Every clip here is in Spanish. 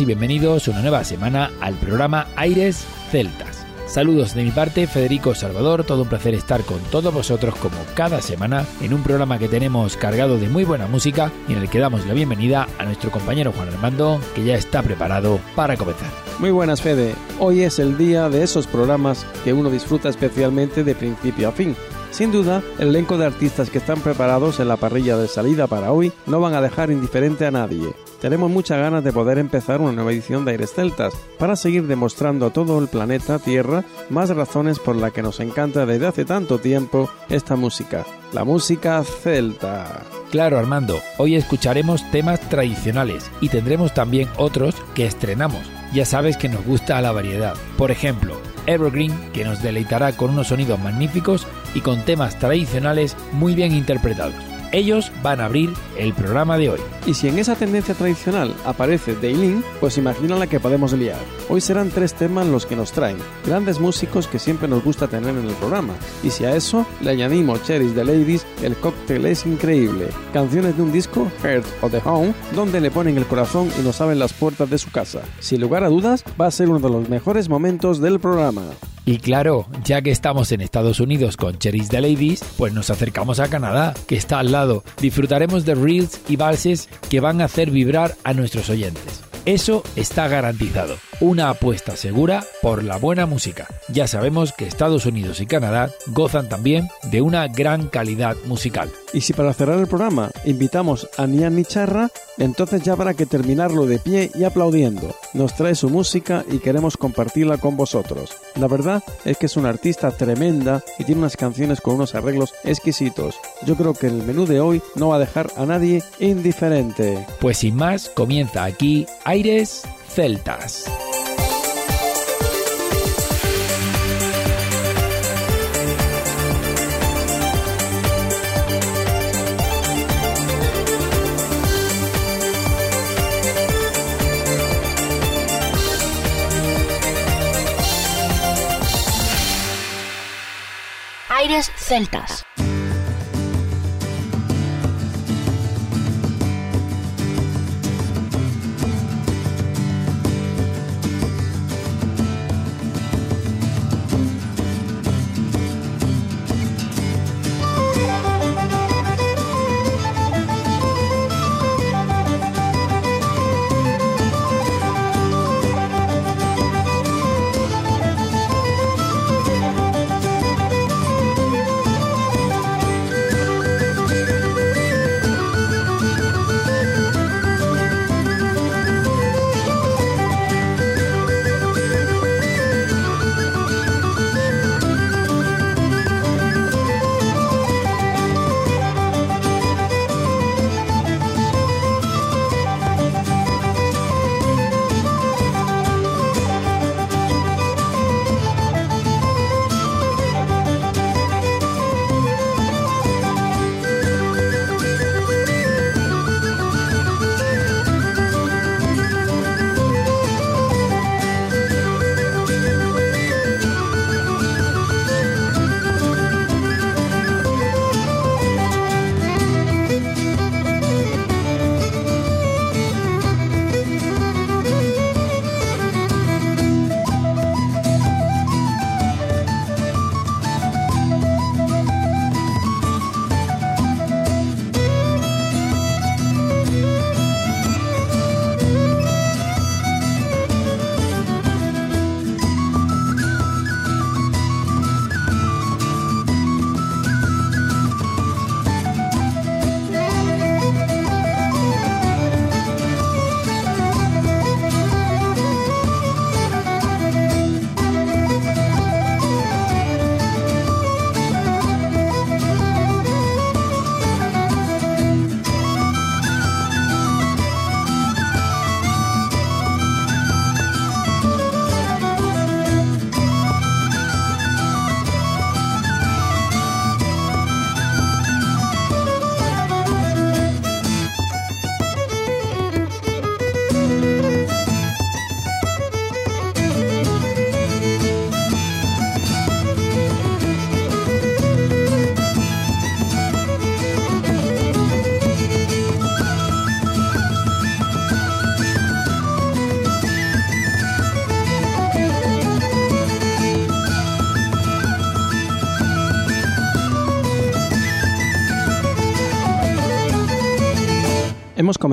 Y bienvenidos una nueva semana al programa Aires Celtas. Saludos de mi parte, Federico Salvador, todo un placer estar con todos vosotros como cada semana en un programa que tenemos cargado de muy buena música y en el que damos la bienvenida a nuestro compañero Juan Armando, que ya está preparado para comenzar. Muy buenas, Fede. Hoy es el día de esos programas que uno disfruta especialmente de principio a fin. Sin duda, el elenco de artistas que están preparados en la parrilla de salida para hoy no van a dejar indiferente a nadie. Tenemos muchas ganas de poder empezar una nueva edición de Aires Celtas para seguir demostrando a todo el planeta Tierra más razones por las que nos encanta desde hace tanto tiempo esta música, la música celta. Claro, Armando, hoy escucharemos temas tradicionales y tendremos también otros que estrenamos. Ya sabes que nos gusta la variedad. Por ejemplo, Evergreen, que nos deleitará con unos sonidos magníficos y con temas tradicionales muy bien interpretados. Ellos van a abrir el programa de hoy. Y si en esa tendencia tradicional aparece Daylin, pues imagina la que podemos liar. Hoy serán tres temas los que nos traen, grandes músicos que siempre nos gusta tener en el programa. Y si a eso le añadimos Cherries the Ladies, el cóctel es increíble. Canciones de un disco, Heart of the Home, donde le ponen el corazón y nos abren las puertas de su casa. Sin lugar a dudas, va a ser uno de los mejores momentos del programa. Y claro, ya que estamos en Estados Unidos con Cherries the Ladies, pues nos acercamos a Canadá, que está al lado. Disfrutaremos de reels y valses que van a hacer vibrar a nuestros oyentes. Eso está garantizado. Una apuesta segura por la buena música. Ya sabemos que Estados Unidos y Canadá gozan también de una gran calidad musical. Y si para cerrar el programa invitamos a Nian Nicharra, entonces ya habrá que terminarlo de pie y aplaudiendo. Nos trae su música y queremos compartirla con vosotros. La verdad es que es una artista tremenda y tiene unas canciones con unos arreglos exquisitos. Yo creo que el menú de hoy no va a dejar a nadie indiferente. Pues sin más, comienza aquí Aires Celtas. Aires Celtas.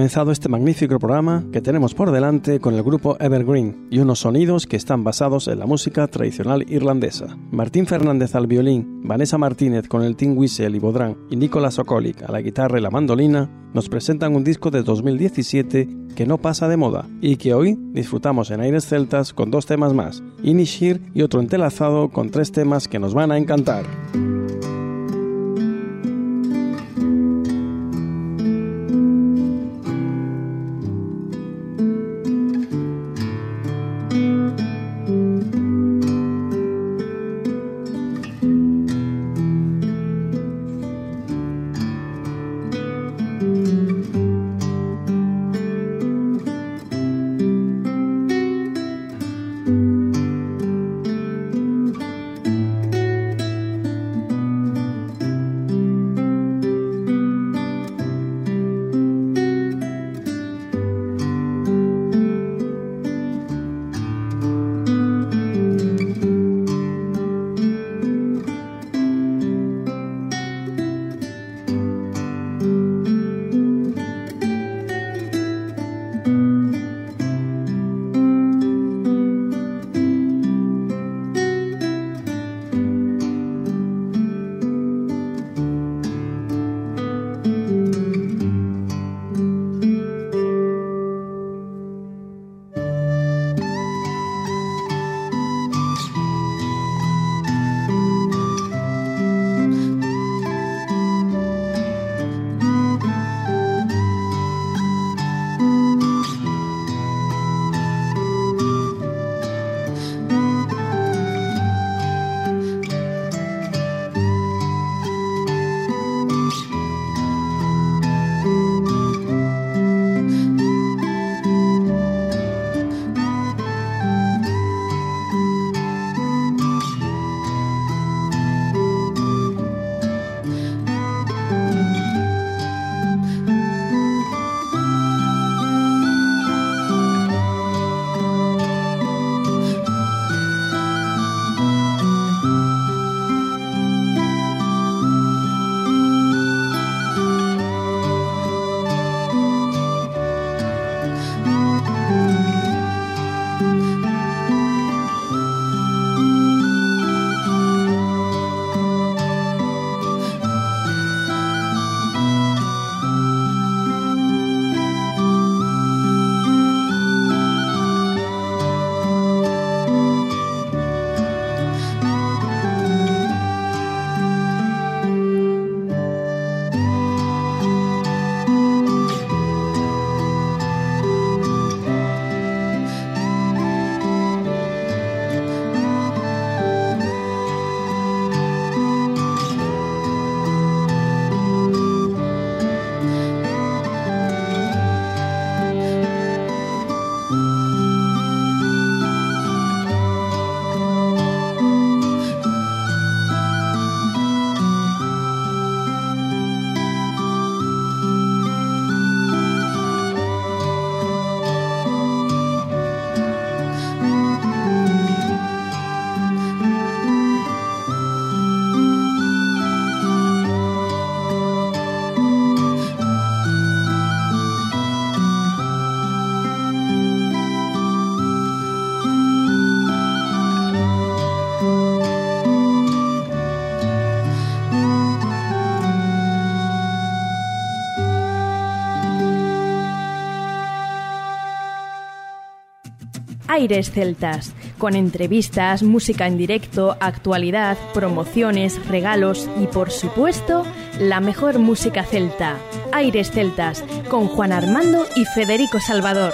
Comenzado este magnífico programa que tenemos por delante con el grupo Evergreen y unos sonidos que están basados en la música tradicional irlandesa. Martín Fernández al violín, Vanessa Martínez con el Tim Whistle y Bodrán y Nicolás Okolic a la guitarra y la mandolina nos presentan un disco de 2017 que no pasa de moda y que hoy disfrutamos en Aires Celtas con dos temas más, Inishir y otro entelazado con tres temas que nos van a encantar. Aires Celtas, con entrevistas, música en directo, actualidad, promociones, regalos y por supuesto la mejor música celta. Aires Celtas, con Juan Armando y Federico Salvador.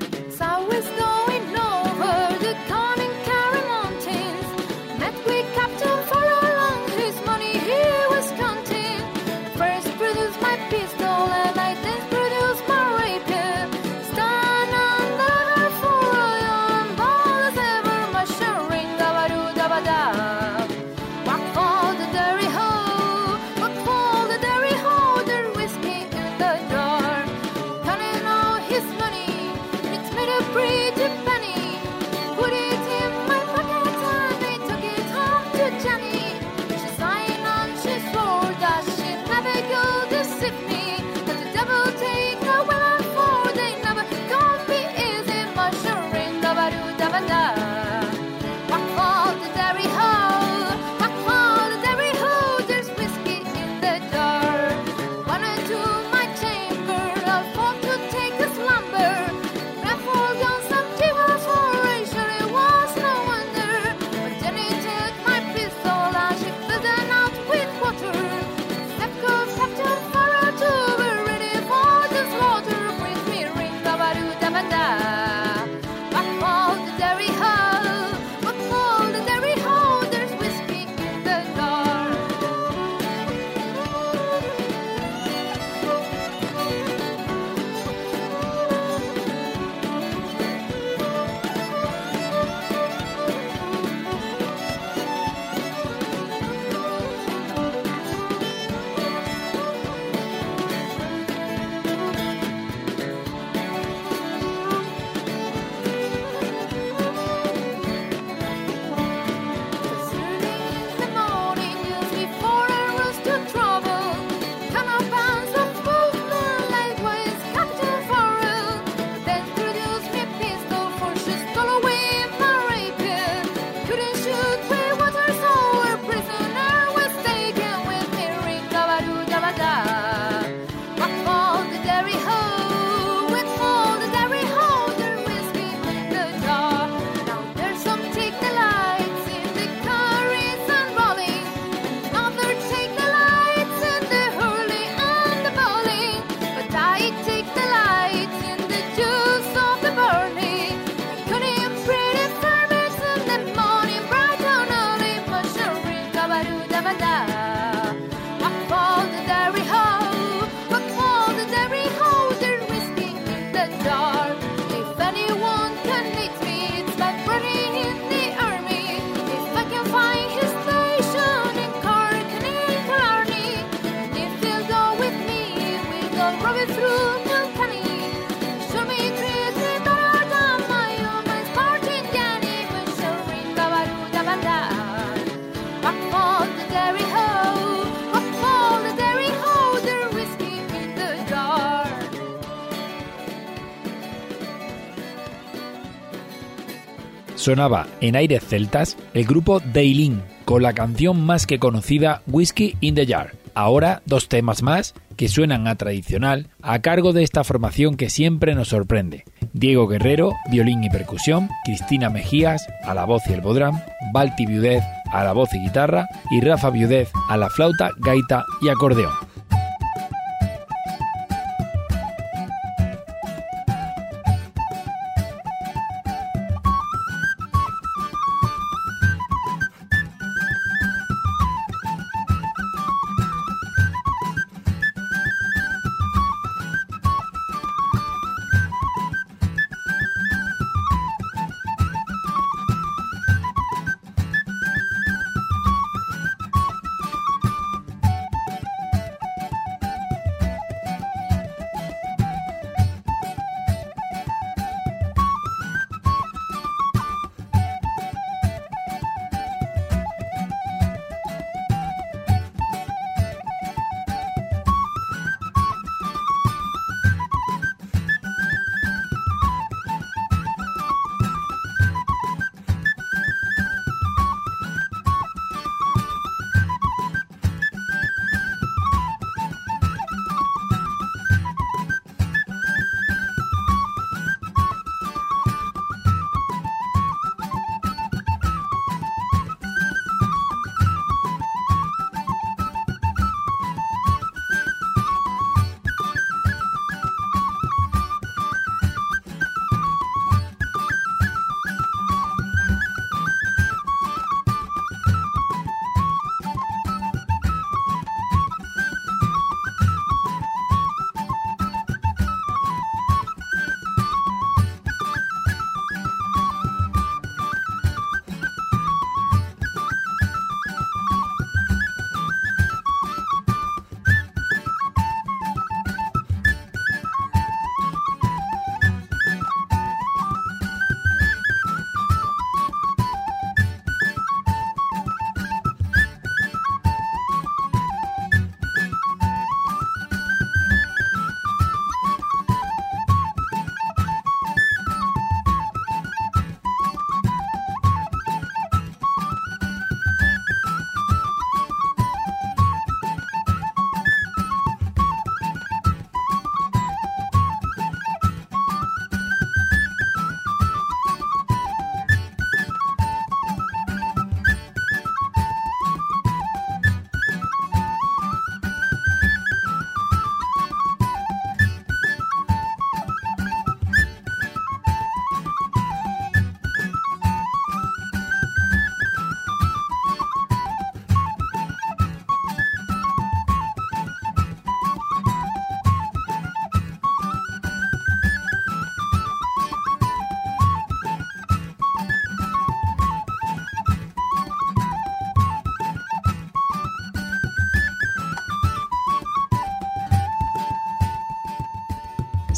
Sonaba en aires celtas el grupo Daylin con la canción más que conocida Whiskey in the Jar. Ahora dos temas más que suenan a tradicional a cargo de esta formación que siempre nos sorprende. Diego Guerrero, violín y percusión, Cristina Mejías a la voz y el bodrán, Balti Viudez a la voz y guitarra y Rafa Viudez a la flauta, gaita y acordeón.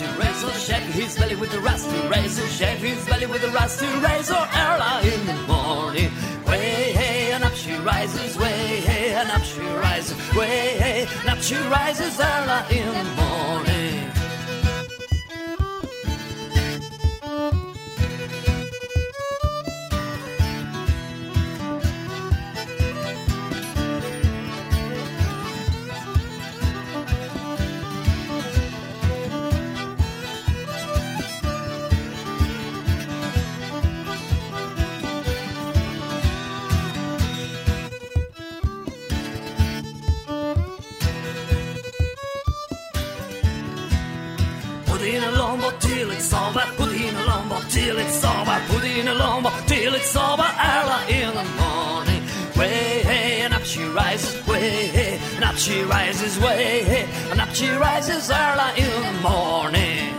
rusty razor, chef his belly with the rusty razor, chef his belly with the rusty razor early in the morning. Way, hey, and up she rises, way, hey, and up she rises, way, hey, and up she rises early in the morning. Till it's over. Put in a lumber till it's over. Early in the morning. Way, hey, and up she rises. Way, hey, and up she rises. Way, hey, and up she rises early in the morning.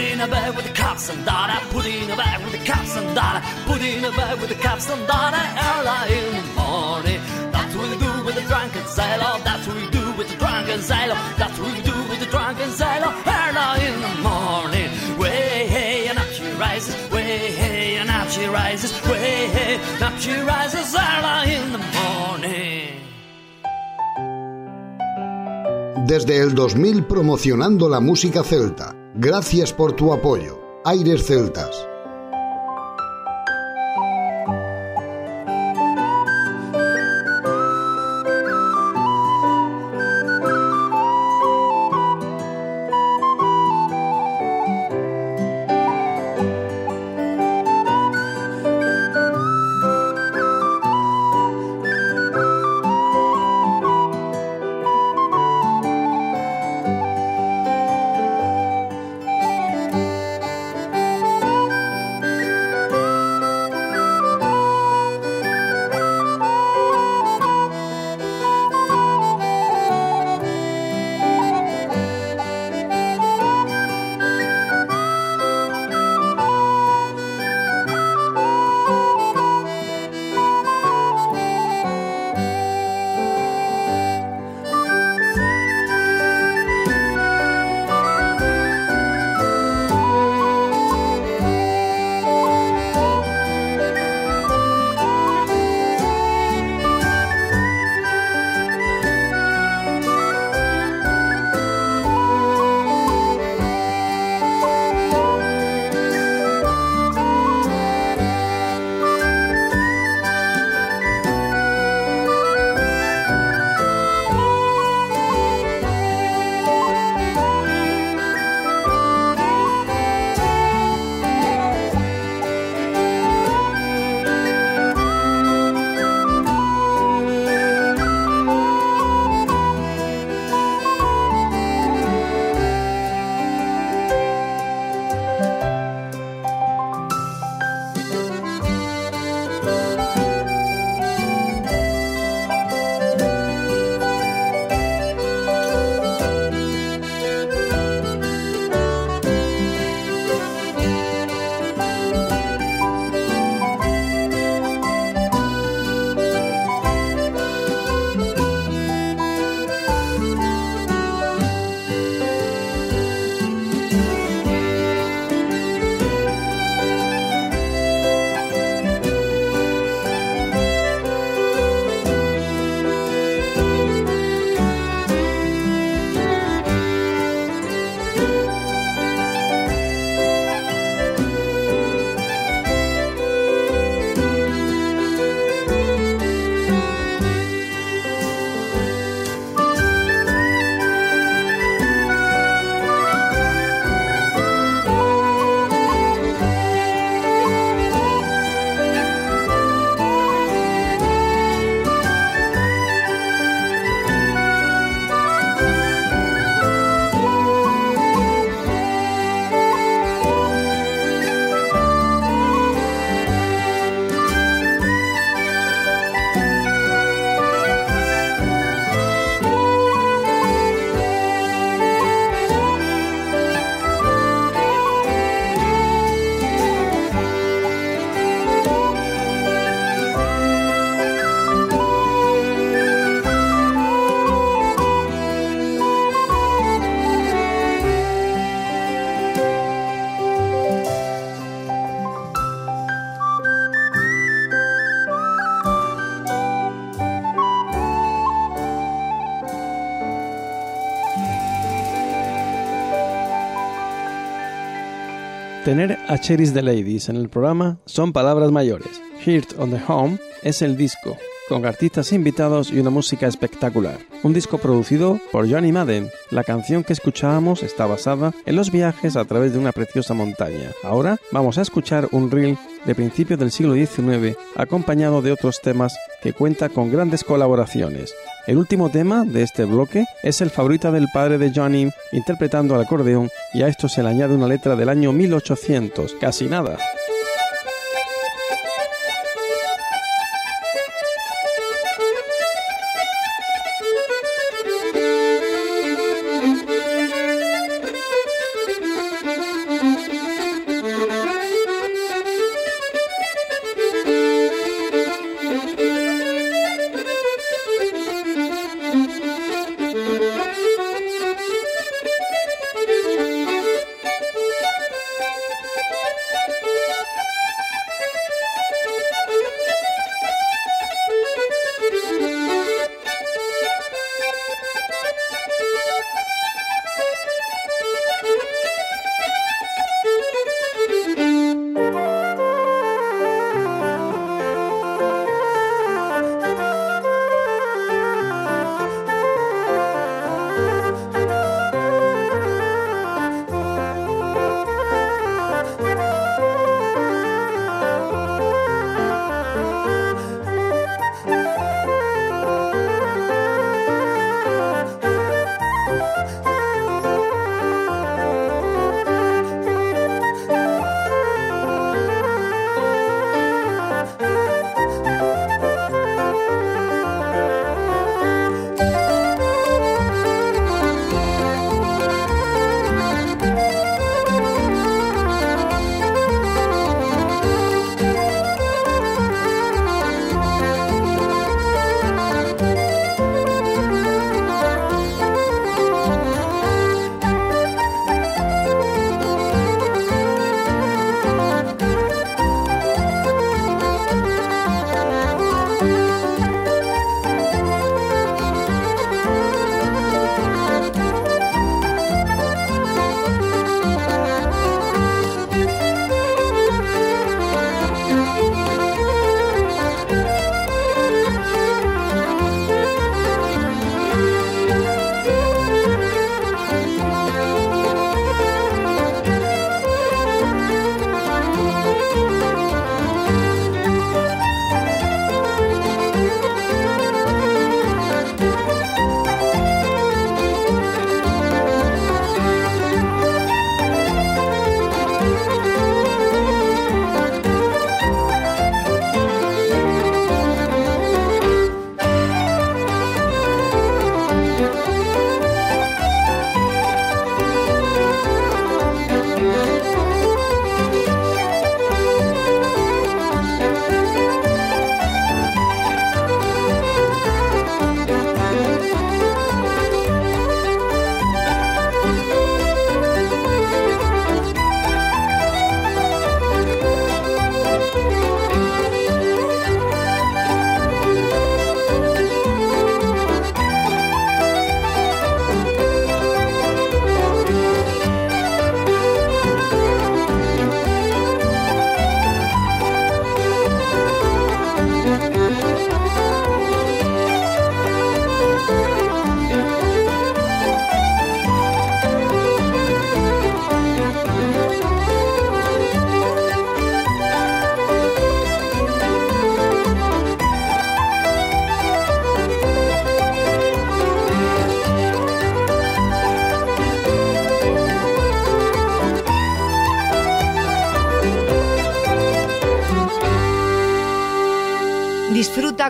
In a bed with the cops and daughter. Put in a bed with the cops and daughter. Put in a with the cops and daughter. Early in the morning. That's what we do with the drunken sailor. That's what we do with the drunken sailor. That's what we do with the drunken sailor. Early in the morning. Way, hey, and up she rises. Way, hey, and up she rises. Way, hey, and up she rises. Early in the morning. Desde el 2000 promocionando la música celta. Gracias por tu apoyo. Aires Celtas. Tener a Cherries the Ladies en el programa son palabras mayores. Heart on the Home es el disco, con artistas invitados y una música espectacular. Un disco producido por Johnny Madden. La canción que escuchábamos está basada en los viajes a través de una preciosa montaña. Ahora vamos a escuchar un reel de principios del siglo XIX acompañado de otros temas que cuenta con grandes colaboraciones. El último tema de este bloque es el favorito del padre de Johnny interpretando al acordeón y a esto se le añade una letra del año 1800, casi nada.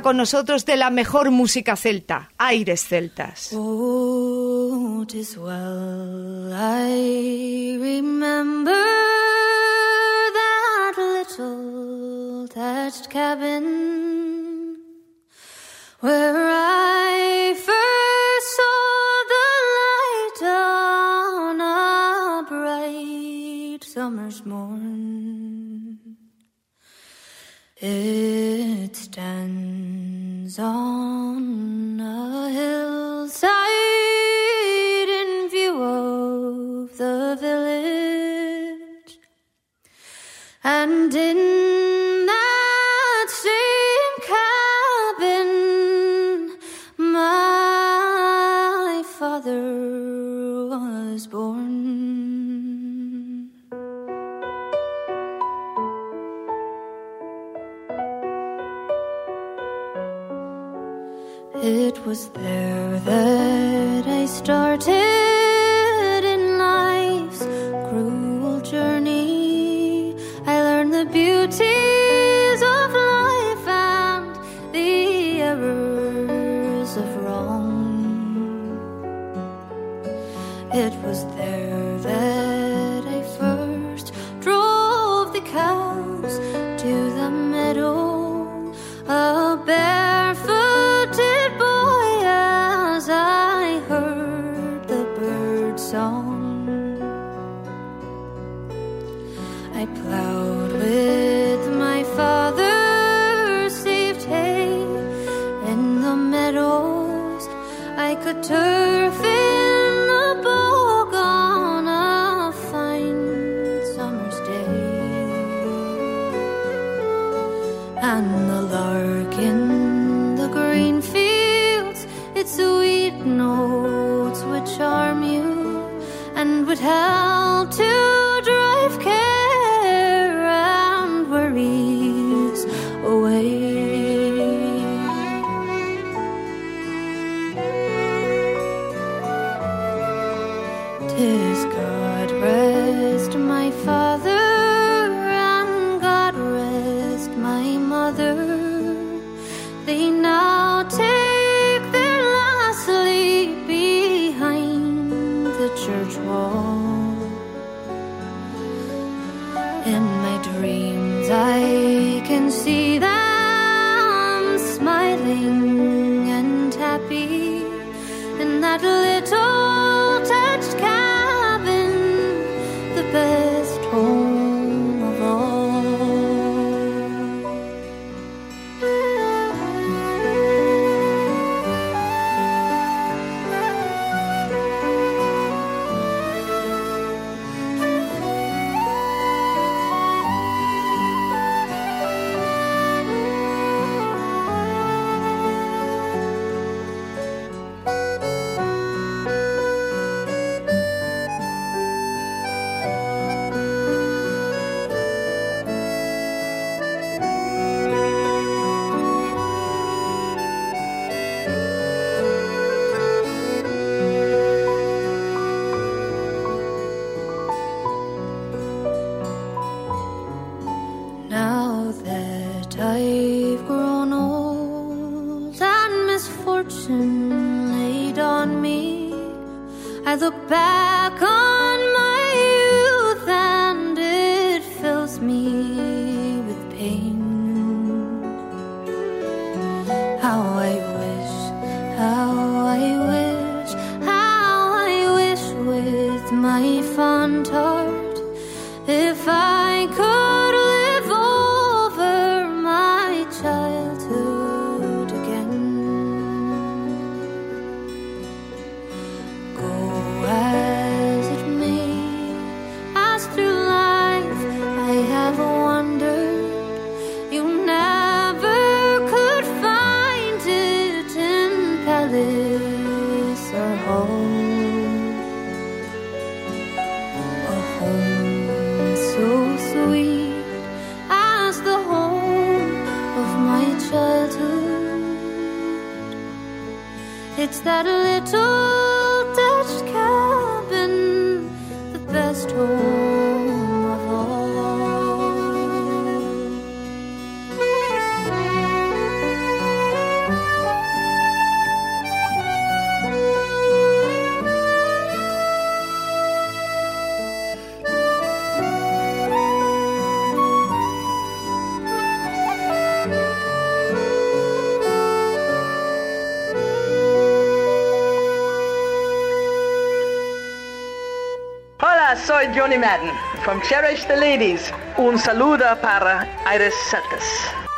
Con nosotros de la mejor música celta, Aires Celtas. On a hillside in view of the village, and in was there that I started. I could turf in bog on a fine summer's day, and the lark in the green fields, its sweet notes would charm you and would help. that Johnny Madden, from Cherish the Ladies, un saludo para Iris Santos.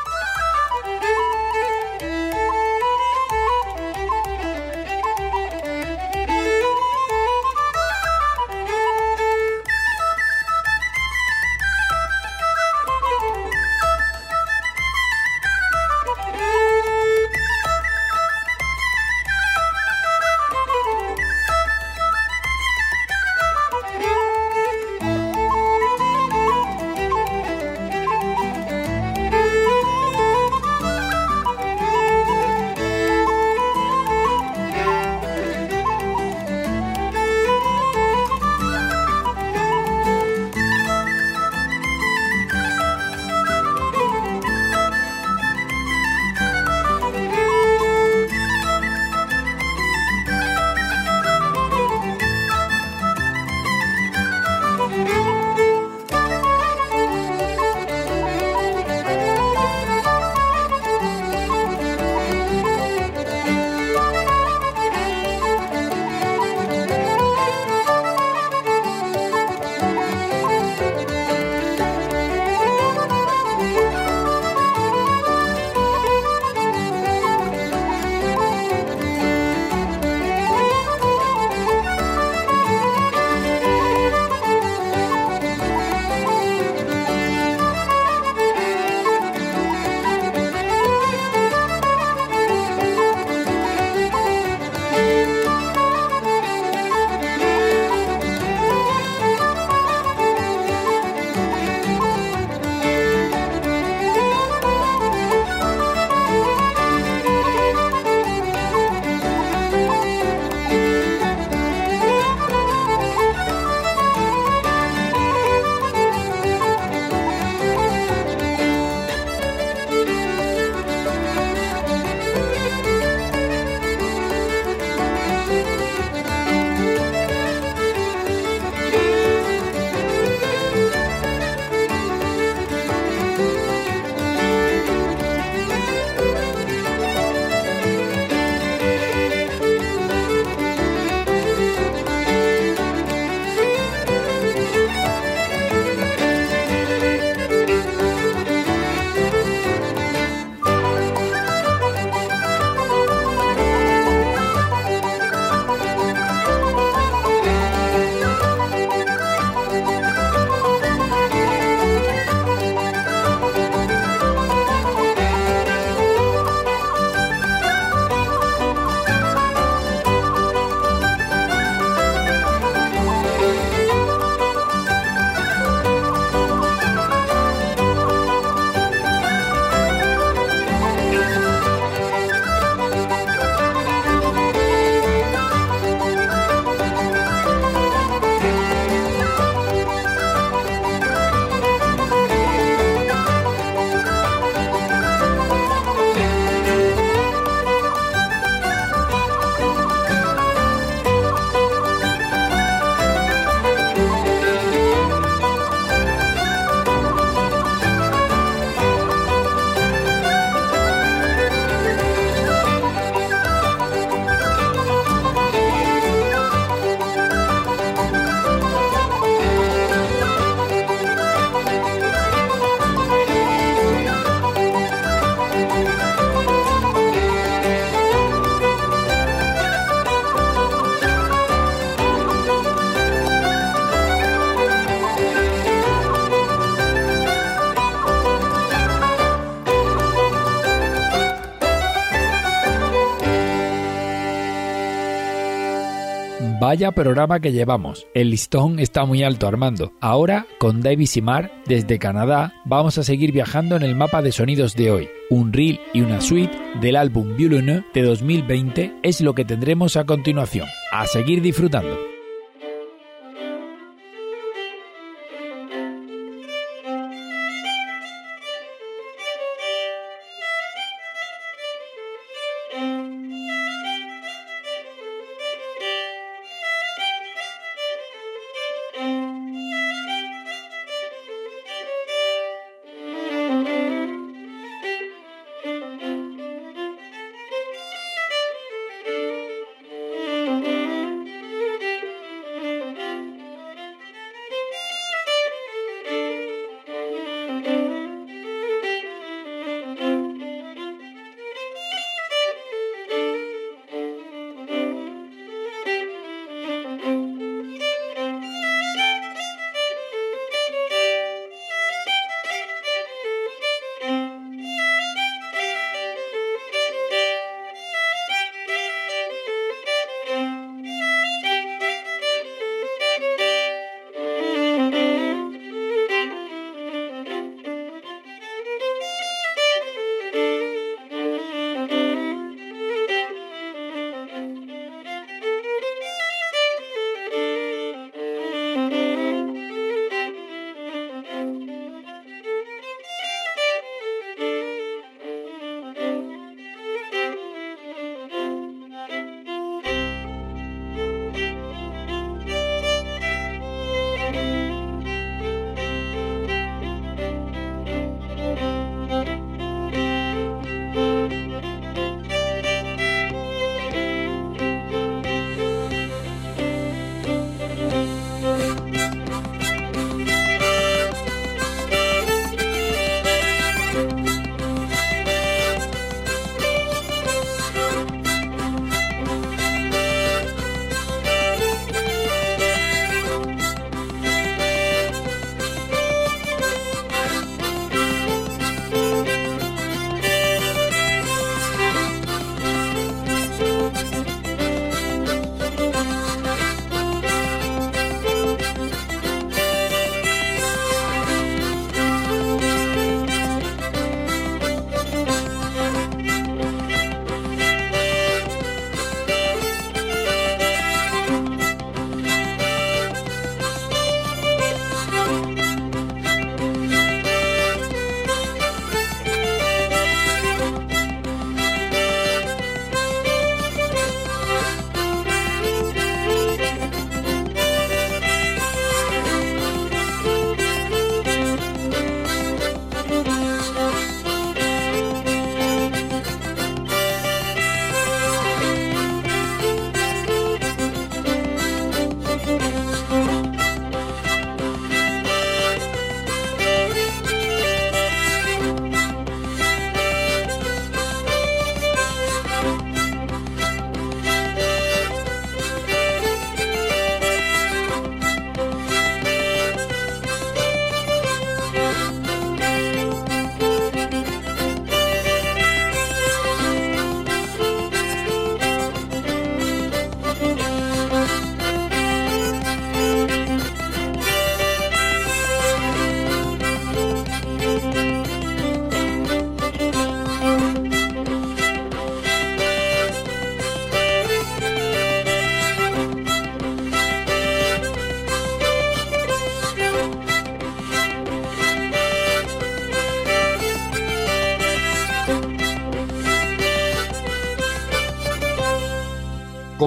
Vaya programa que llevamos. El listón está muy alto, Armando. Ahora, con David Simar, desde Canadá, vamos a seguir viajando en el mapa de sonidos de hoy. Un reel y una suite del álbum Violone de 2020 es lo que tendremos a continuación. A seguir disfrutando.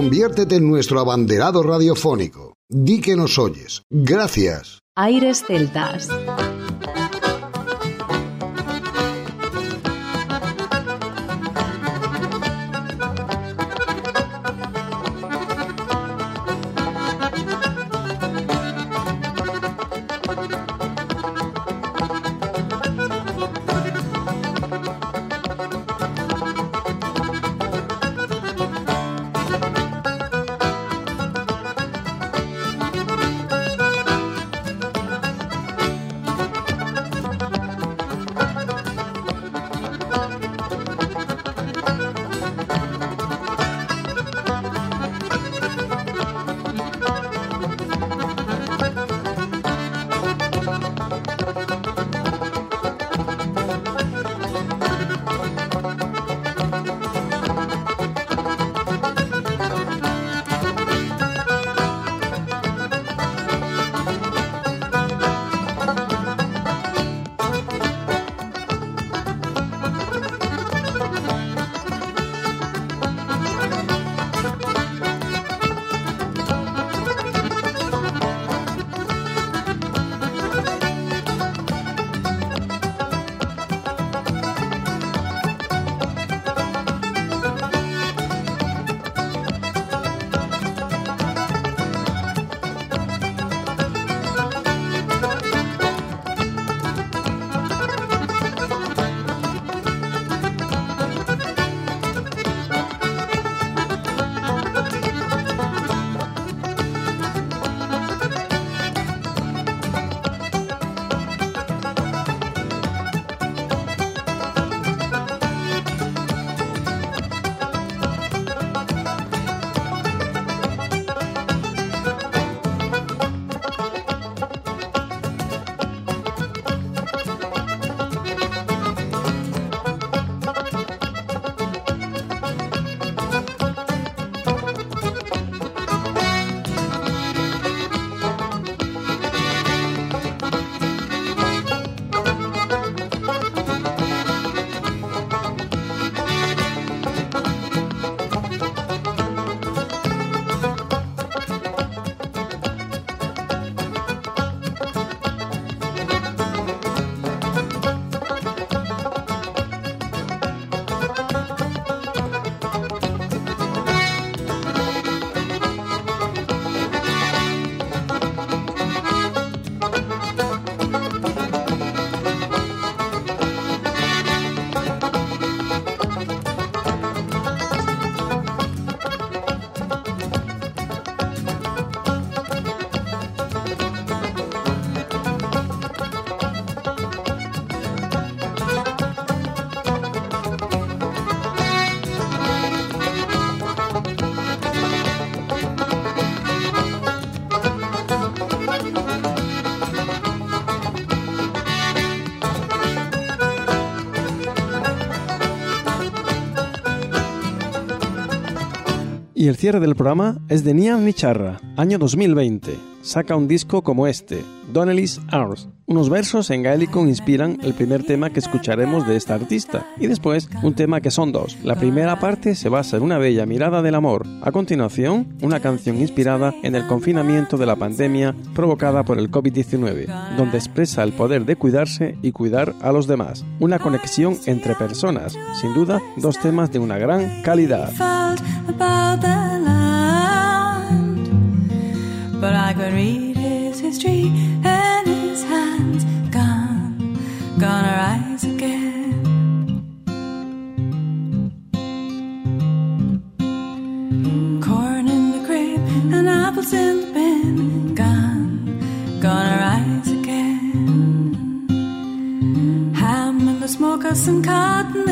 Conviértete en nuestro abanderado radiofónico. Di que nos oyes. Gracias. Aires Celtas. Y el cierre del programa es de Nian Nicharra, año 2020. Saca un disco como este, Donnelly's Hours. Unos versos en gaélico inspiran el primer tema que escucharemos de esta artista, y después un tema que son dos. La primera parte se basa en una bella mirada del amor. A continuación, una canción inspirada en el confinamiento de la pandemia provocada por el COVID-19, donde expresa el poder de cuidarse y cuidar a los demás. Una conexión entre personas. Sin duda, dos temas de una gran calidad. thousand been gone, gonna rise again. Ham and the smokers and cotton.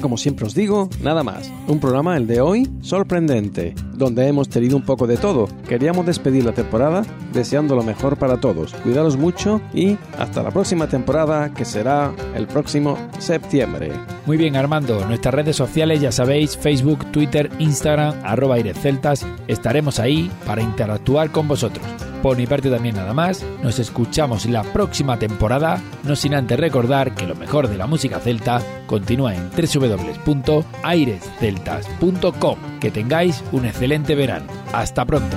Como siempre os digo, nada más. Un programa, el de hoy, sorprendente, donde hemos tenido un poco de todo. Queríamos despedir la temporada deseando lo mejor para todos. Cuidaros mucho y hasta la próxima temporada, que será el próximo septiembre. Muy bien, Armando. Nuestras redes sociales, ya sabéis, Facebook, Twitter, Instagram, arroba Celtas. Estaremos ahí para interactuar con vosotros. Por mi parte también nada más. Nos escuchamos la próxima temporada, no sin antes recordar que lo mejor de la música celta continúa en www.airesceltas.com. Que tengáis un excelente verano. Hasta pronto.